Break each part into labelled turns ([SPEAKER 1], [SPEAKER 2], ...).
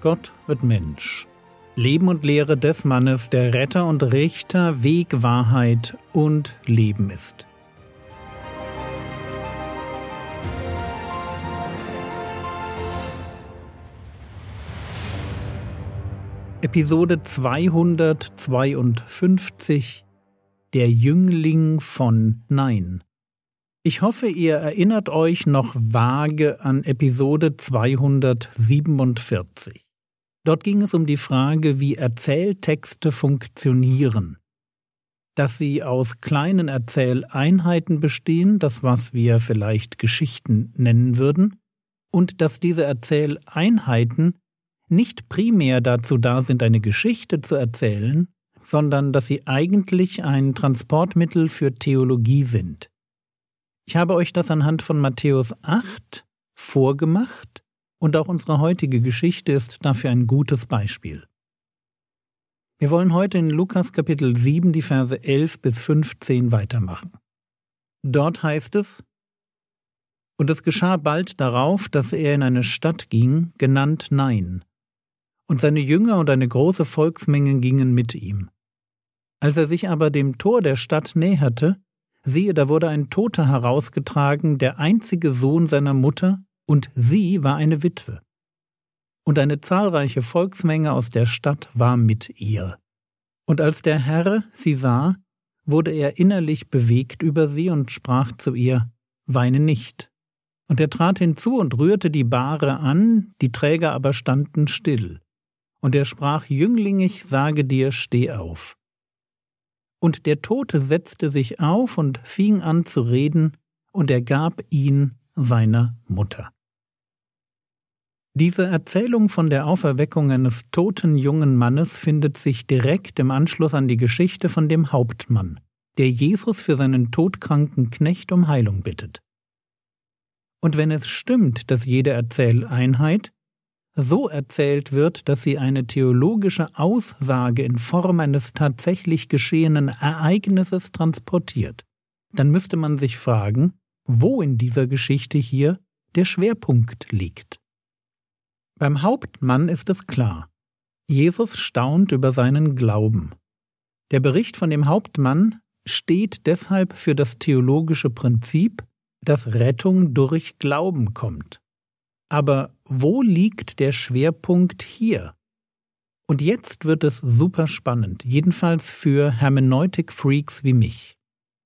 [SPEAKER 1] Gott wird Mensch. Leben und Lehre des Mannes, der Retter und Richter, Weg, Wahrheit und Leben ist. Episode 252 Der Jüngling von Nein. Ich hoffe, ihr erinnert euch noch vage an Episode 247. Dort ging es um die Frage, wie Erzähltexte funktionieren. Dass sie aus kleinen Erzähleinheiten bestehen, das was wir vielleicht Geschichten nennen würden, und dass diese Erzähleinheiten nicht primär dazu da sind, eine Geschichte zu erzählen, sondern dass sie eigentlich ein Transportmittel für Theologie sind. Ich habe euch das anhand von Matthäus 8 vorgemacht und auch unsere heutige Geschichte ist dafür ein gutes Beispiel. Wir wollen heute in Lukas Kapitel 7 die Verse 11 bis 15 weitermachen. Dort heißt es, Und es geschah bald darauf, dass er in eine Stadt ging, genannt Nein, und seine Jünger und eine große Volksmenge gingen mit ihm. Als er sich aber dem Tor der Stadt näherte, Siehe, da wurde ein Toter herausgetragen, der einzige Sohn seiner Mutter, und sie war eine Witwe. Und eine zahlreiche Volksmenge aus der Stadt war mit ihr. Und als der Herr sie sah, wurde er innerlich bewegt über sie und sprach zu ihr, Weine nicht. Und er trat hinzu und rührte die Bahre an, die Träger aber standen still. Und er sprach, Jüngling, ich sage dir, steh auf. Und der Tote setzte sich auf und fing an zu reden, und er gab ihn seiner Mutter. Diese Erzählung von der Auferweckung eines toten jungen Mannes findet sich direkt im Anschluss an die Geschichte von dem Hauptmann, der Jesus für seinen todkranken Knecht um Heilung bittet. Und wenn es stimmt, dass jede Erzähleinheit, so erzählt wird, dass sie eine theologische Aussage in Form eines tatsächlich geschehenen Ereignisses transportiert, dann müsste man sich fragen, wo in dieser Geschichte hier der Schwerpunkt liegt. Beim Hauptmann ist es klar. Jesus staunt über seinen Glauben. Der Bericht von dem Hauptmann steht deshalb für das theologische Prinzip, dass Rettung durch Glauben kommt. Aber wo liegt der Schwerpunkt hier? Und jetzt wird es super spannend, jedenfalls für Hermeneutik-Freaks wie mich.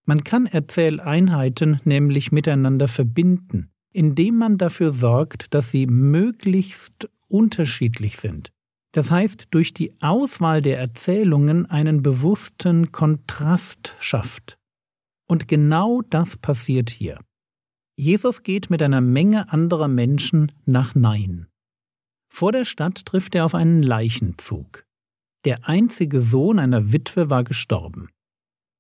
[SPEAKER 1] Man kann Erzähleinheiten nämlich miteinander verbinden, indem man dafür sorgt, dass sie möglichst unterschiedlich sind. Das heißt, durch die Auswahl der Erzählungen einen bewussten Kontrast schafft. Und genau das passiert hier. Jesus geht mit einer Menge anderer Menschen nach Nein. Vor der Stadt trifft er auf einen Leichenzug. Der einzige Sohn einer Witwe war gestorben.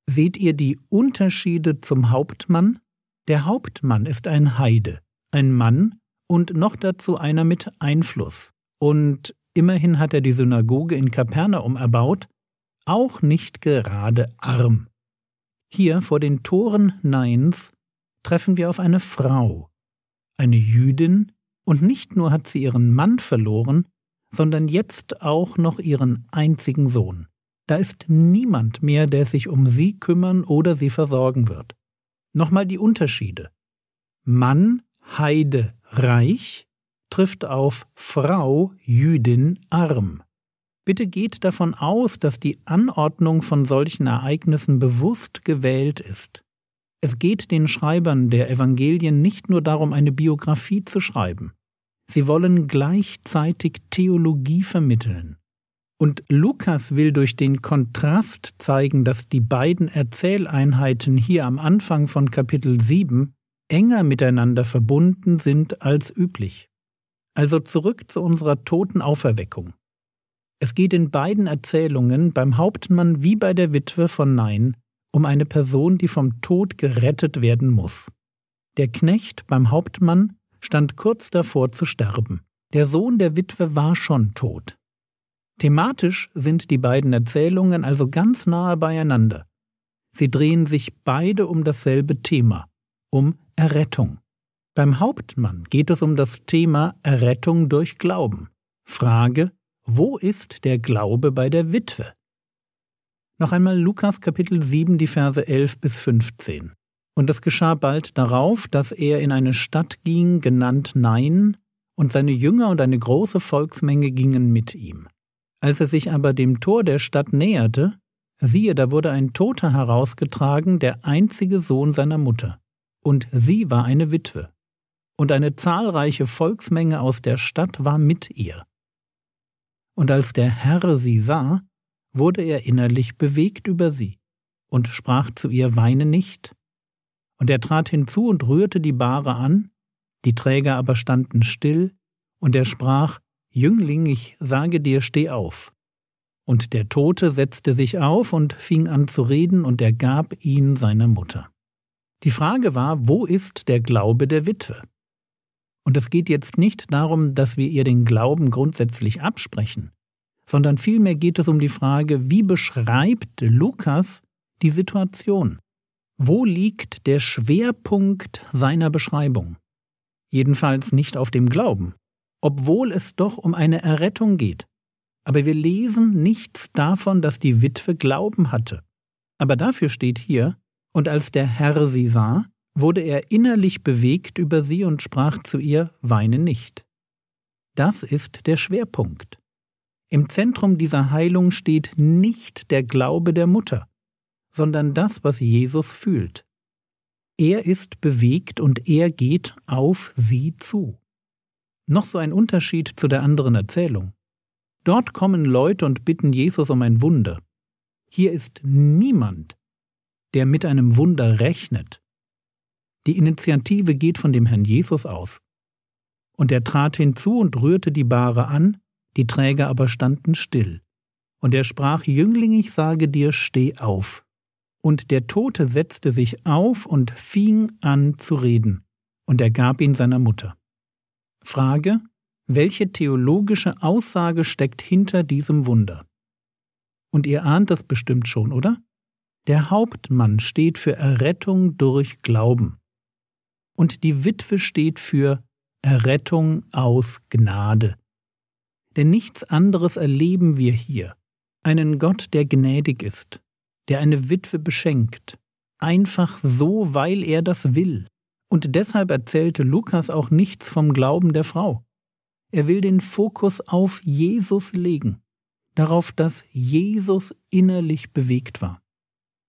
[SPEAKER 1] Seht ihr die Unterschiede zum Hauptmann? Der Hauptmann ist ein Heide, ein Mann und noch dazu einer mit Einfluss. Und immerhin hat er die Synagoge in Kapernaum erbaut, auch nicht gerade arm. Hier vor den Toren Neins treffen wir auf eine Frau, eine Jüdin, und nicht nur hat sie ihren Mann verloren, sondern jetzt auch noch ihren einzigen Sohn. Da ist niemand mehr, der sich um sie kümmern oder sie versorgen wird. Nochmal die Unterschiede. Mann, Heide, reich trifft auf Frau, Jüdin, arm. Bitte geht davon aus, dass die Anordnung von solchen Ereignissen bewusst gewählt ist. Es geht den Schreibern der Evangelien nicht nur darum, eine Biografie zu schreiben. Sie wollen gleichzeitig Theologie vermitteln. Und Lukas will durch den Kontrast zeigen, dass die beiden Erzähleinheiten hier am Anfang von Kapitel 7 enger miteinander verbunden sind als üblich. Also zurück zu unserer toten Auferweckung. Es geht in beiden Erzählungen beim Hauptmann wie bei der Witwe von Nein um eine Person, die vom Tod gerettet werden muss. Der Knecht beim Hauptmann stand kurz davor zu sterben. Der Sohn der Witwe war schon tot. Thematisch sind die beiden Erzählungen also ganz nahe beieinander. Sie drehen sich beide um dasselbe Thema, um Errettung. Beim Hauptmann geht es um das Thema Errettung durch Glauben. Frage, wo ist der Glaube bei der Witwe? Noch einmal Lukas Kapitel 7, die Verse 11 bis 15. Und es geschah bald darauf, dass er in eine Stadt ging, genannt Nein, und seine Jünger und eine große Volksmenge gingen mit ihm. Als er sich aber dem Tor der Stadt näherte, siehe, da wurde ein Toter herausgetragen, der einzige Sohn seiner Mutter, und sie war eine Witwe, und eine zahlreiche Volksmenge aus der Stadt war mit ihr. Und als der Herr sie sah, wurde er innerlich bewegt über sie und sprach zu ihr, weine nicht. Und er trat hinzu und rührte die Bahre an, die Träger aber standen still, und er sprach, Jüngling, ich sage dir, steh auf. Und der Tote setzte sich auf und fing an zu reden, und er gab ihn seiner Mutter. Die Frage war, wo ist der Glaube der Witwe? Und es geht jetzt nicht darum, dass wir ihr den Glauben grundsätzlich absprechen, sondern vielmehr geht es um die Frage, wie beschreibt Lukas die Situation? Wo liegt der Schwerpunkt seiner Beschreibung? Jedenfalls nicht auf dem Glauben, obwohl es doch um eine Errettung geht. Aber wir lesen nichts davon, dass die Witwe Glauben hatte. Aber dafür steht hier, und als der Herr sie sah, wurde er innerlich bewegt über sie und sprach zu ihr, weine nicht. Das ist der Schwerpunkt. Im Zentrum dieser Heilung steht nicht der Glaube der Mutter, sondern das, was Jesus fühlt. Er ist bewegt und er geht auf sie zu. Noch so ein Unterschied zu der anderen Erzählung. Dort kommen Leute und bitten Jesus um ein Wunder. Hier ist niemand, der mit einem Wunder rechnet. Die Initiative geht von dem Herrn Jesus aus. Und er trat hinzu und rührte die Bahre an, die Träger aber standen still. Und er sprach, Jüngling, ich sage dir, steh auf. Und der Tote setzte sich auf und fing an zu reden, und er gab ihn seiner Mutter. Frage, welche theologische Aussage steckt hinter diesem Wunder? Und ihr ahnt das bestimmt schon, oder? Der Hauptmann steht für Errettung durch Glauben. Und die Witwe steht für Errettung aus Gnade denn nichts anderes erleben wir hier. Einen Gott, der gnädig ist, der eine Witwe beschenkt, einfach so, weil er das will. Und deshalb erzählte Lukas auch nichts vom Glauben der Frau. Er will den Fokus auf Jesus legen, darauf, dass Jesus innerlich bewegt war.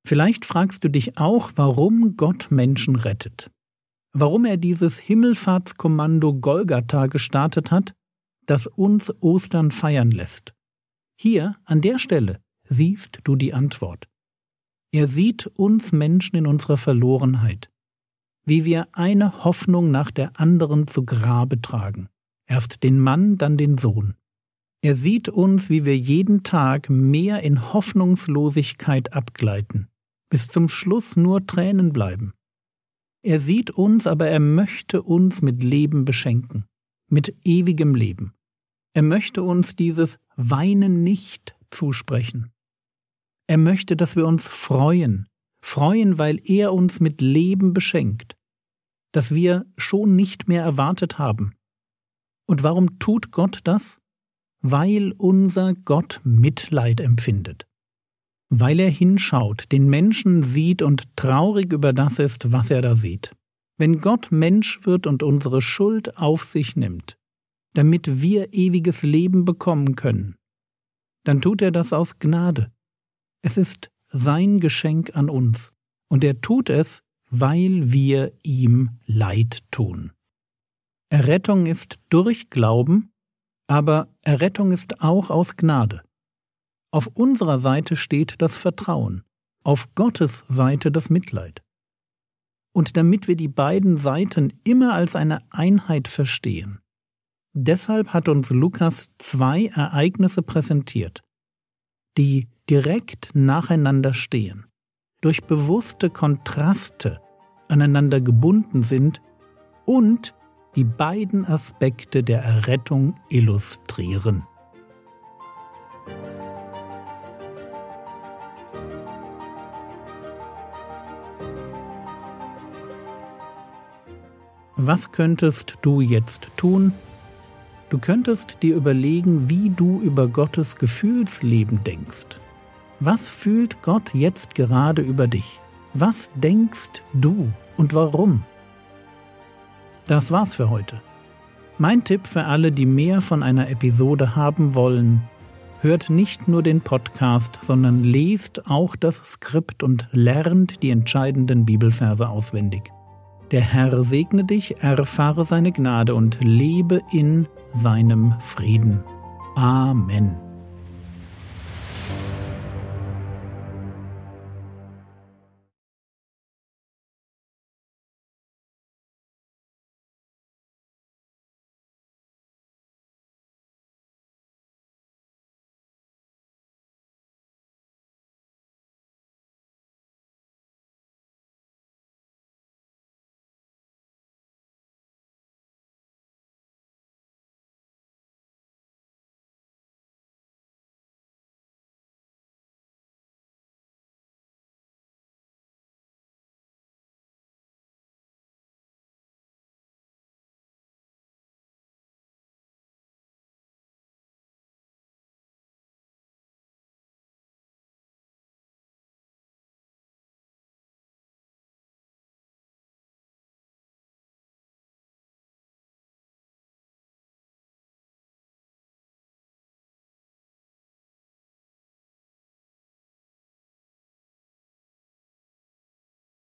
[SPEAKER 1] Vielleicht fragst du dich auch, warum Gott Menschen rettet. Warum er dieses Himmelfahrtskommando Golgatha gestartet hat das uns Ostern feiern lässt. Hier, an der Stelle, siehst du die Antwort. Er sieht uns Menschen in unserer Verlorenheit, wie wir eine Hoffnung nach der anderen zu Grabe tragen, erst den Mann, dann den Sohn. Er sieht uns, wie wir jeden Tag mehr in Hoffnungslosigkeit abgleiten, bis zum Schluss nur Tränen bleiben. Er sieht uns, aber er möchte uns mit Leben beschenken mit ewigem Leben. Er möchte uns dieses Weinen nicht zusprechen. Er möchte, dass wir uns freuen, freuen, weil er uns mit Leben beschenkt, das wir schon nicht mehr erwartet haben. Und warum tut Gott das? Weil unser Gott Mitleid empfindet. Weil er hinschaut, den Menschen sieht und traurig über das ist, was er da sieht. Wenn Gott Mensch wird und unsere Schuld auf sich nimmt, damit wir ewiges Leben bekommen können, dann tut er das aus Gnade. Es ist sein Geschenk an uns, und er tut es, weil wir ihm Leid tun. Errettung ist durch Glauben, aber Errettung ist auch aus Gnade. Auf unserer Seite steht das Vertrauen, auf Gottes Seite das Mitleid. Und damit wir die beiden Seiten immer als eine Einheit verstehen, Deshalb hat uns Lukas zwei Ereignisse präsentiert, die direkt nacheinander stehen, durch bewusste Kontraste aneinander gebunden sind und die beiden Aspekte der Errettung illustrieren. Was könntest du jetzt tun, Du könntest dir überlegen, wie du über Gottes Gefühlsleben denkst. Was fühlt Gott jetzt gerade über dich? Was denkst du und warum? Das war's für heute. Mein Tipp für alle, die mehr von einer Episode haben wollen, hört nicht nur den Podcast, sondern lest auch das Skript und lernt die entscheidenden Bibelverse auswendig. Der Herr segne dich, erfahre seine Gnade und lebe in seinem Frieden. Amen.